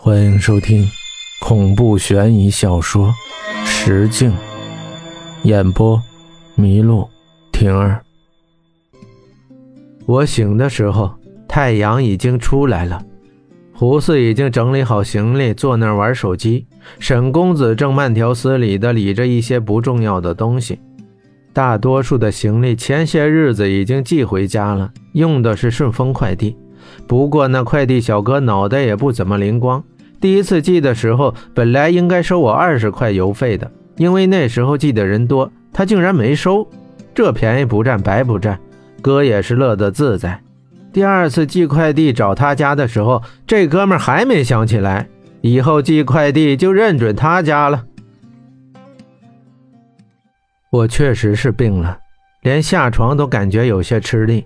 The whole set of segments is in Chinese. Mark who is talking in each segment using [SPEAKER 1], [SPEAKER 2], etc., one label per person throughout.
[SPEAKER 1] 欢迎收听恐怖悬疑小说《石镜》，演播：麋鹿婷儿。我醒的时候，太阳已经出来了。胡四已经整理好行李，坐那儿玩手机。沈公子正慢条斯理地理着一些不重要的东西。大多数的行李前些日子已经寄回家了，用的是顺丰快递。不过那快递小哥脑袋也不怎么灵光，第一次寄的时候本来应该收我二十块邮费的，因为那时候寄的人多，他竟然没收，这便宜不占白不占，哥也是乐得自在。第二次寄快递找他家的时候，这哥们还没想起来，以后寄快递就认准他家了。我确实是病了，连下床都感觉有些吃力。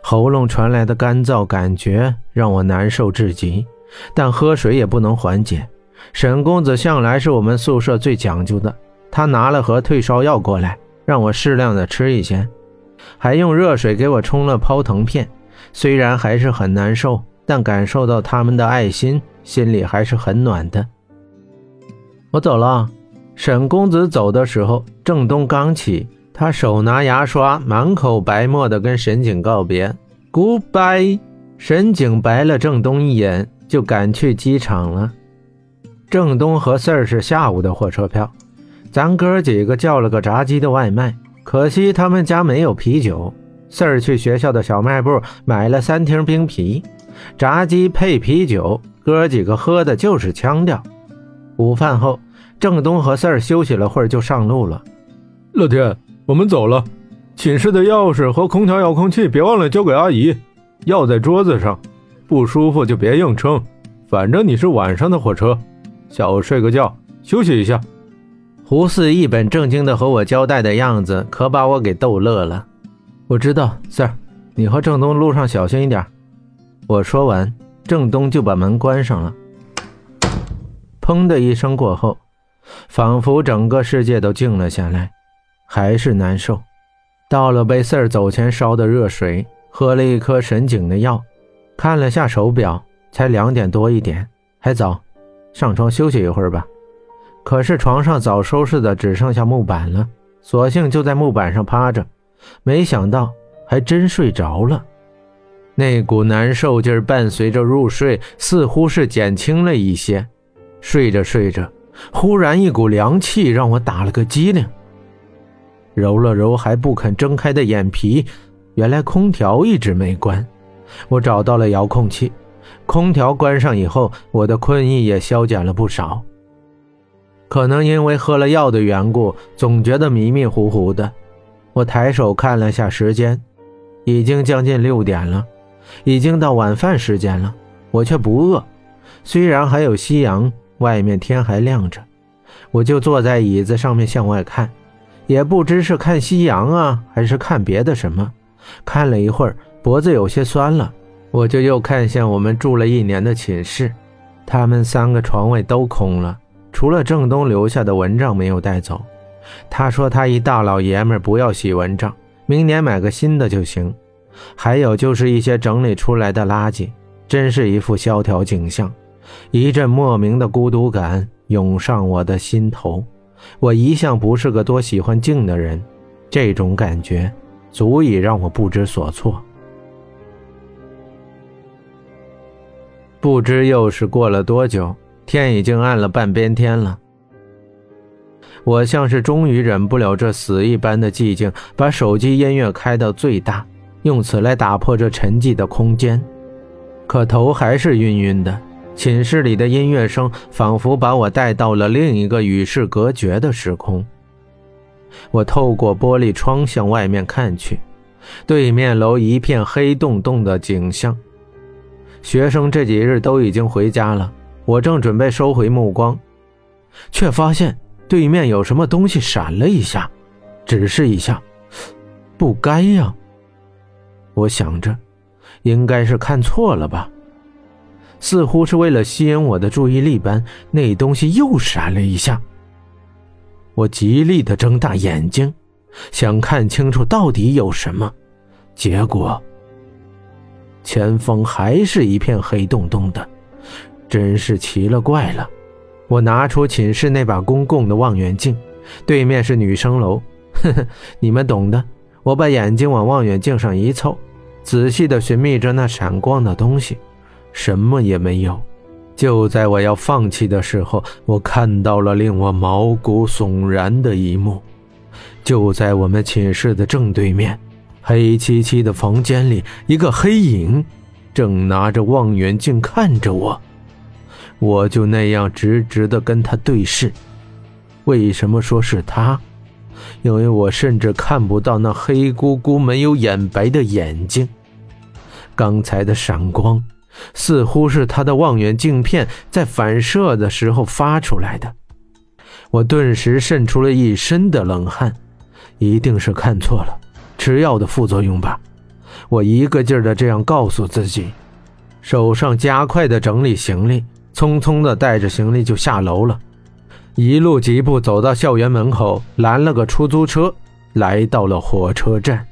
[SPEAKER 1] 喉咙传来的干燥感觉让我难受至极，但喝水也不能缓解。沈公子向来是我们宿舍最讲究的，他拿了盒退烧药过来，让我适量的吃一些，还用热水给我冲了泡腾片。虽然还是很难受，但感受到他们的爱心，心里还是很暖的。我走了。沈公子走的时候，郑东刚起。他手拿牙刷，满口白沫的跟沈景告别，Goodbye。沈景白了郑东一眼，就赶去机场了。郑东和四儿是下午的火车票，咱哥几个叫了个炸鸡的外卖，可惜他们家没有啤酒。四儿去学校的小卖部买了三听冰啤，炸鸡配啤酒，哥几个喝的就是腔调。午饭后，郑东和四儿休息了会儿，就上路了。
[SPEAKER 2] 乐天。我们走了，寝室的钥匙和空调遥控器别忘了交给阿姨。药在桌子上，不舒服就别硬撑。反正你是晚上的火车，下午睡个觉，休息一下。
[SPEAKER 1] 胡四一本正经的和我交代的样子，可把我给逗乐了。我知道，Sir，你和郑东路上小心一点。我说完，郑东就把门关上了。砰的一声过后，仿佛整个世界都静了下来。还是难受，倒了杯四儿走前烧的热水，喝了一颗神井的药，看了下手表，才两点多一点，还早，上床休息一会儿吧。可是床上早收拾的只剩下木板了，索性就在木板上趴着，没想到还真睡着了。那股难受劲儿伴随着入睡，似乎是减轻了一些。睡着睡着，忽然一股凉气让我打了个激灵。揉了揉还不肯睁开的眼皮，原来空调一直没关。我找到了遥控器，空调关上以后，我的困意也消减了不少。可能因为喝了药的缘故，总觉得迷迷糊糊的。我抬手看了下时间，已经将近六点了，已经到晚饭时间了。我却不饿，虽然还有夕阳，外面天还亮着，我就坐在椅子上面向外看。也不知是看夕阳啊，还是看别的什么。看了一会儿，脖子有些酸了，我就又看向我们住了一年的寝室。他们三个床位都空了，除了郑东留下的蚊帐没有带走。他说他一大老爷们不要洗蚊帐，明年买个新的就行。还有就是一些整理出来的垃圾，真是一副萧条景象。一阵莫名的孤独感涌上我的心头。我一向不是个多喜欢静的人，这种感觉足以让我不知所措。不知又是过了多久，天已经暗了半边天了。我像是终于忍不了这死一般的寂静，把手机音乐开到最大，用此来打破这沉寂的空间。可头还是晕晕的。寝室里的音乐声仿佛把我带到了另一个与世隔绝的时空。我透过玻璃窗向外面看去，对面楼一片黑洞洞的景象。学生这几日都已经回家了，我正准备收回目光，却发现对面有什么东西闪了一下，只是一下，不该呀。我想着，应该是看错了吧。似乎是为了吸引我的注意力般，那东西又闪了一下。我极力的睁大眼睛，想看清楚到底有什么，结果前方还是一片黑洞洞的，真是奇了怪了。我拿出寝室那把公共的望远镜，对面是女生楼，呵呵，你们懂的。我把眼睛往望远镜上一凑，仔细地寻觅着那闪光的东西，什么也没有。就在我要放弃的时候，我看到了令我毛骨悚然的一幕。就在我们寝室的正对面，黑漆漆的房间里，一个黑影正拿着望远镜看着我。我就那样直直地跟他对视。为什么说是他？因为我甚至看不到那黑咕咕、没有眼白的眼睛。刚才的闪光，似乎是他的望远镜片在反射的时候发出来的。我顿时渗出了一身的冷汗，一定是看错了，吃药的副作用吧。我一个劲儿的这样告诉自己，手上加快的整理行李，匆匆的带着行李就下楼了。一路疾步走到校园门口，拦了个出租车，来到了火车站。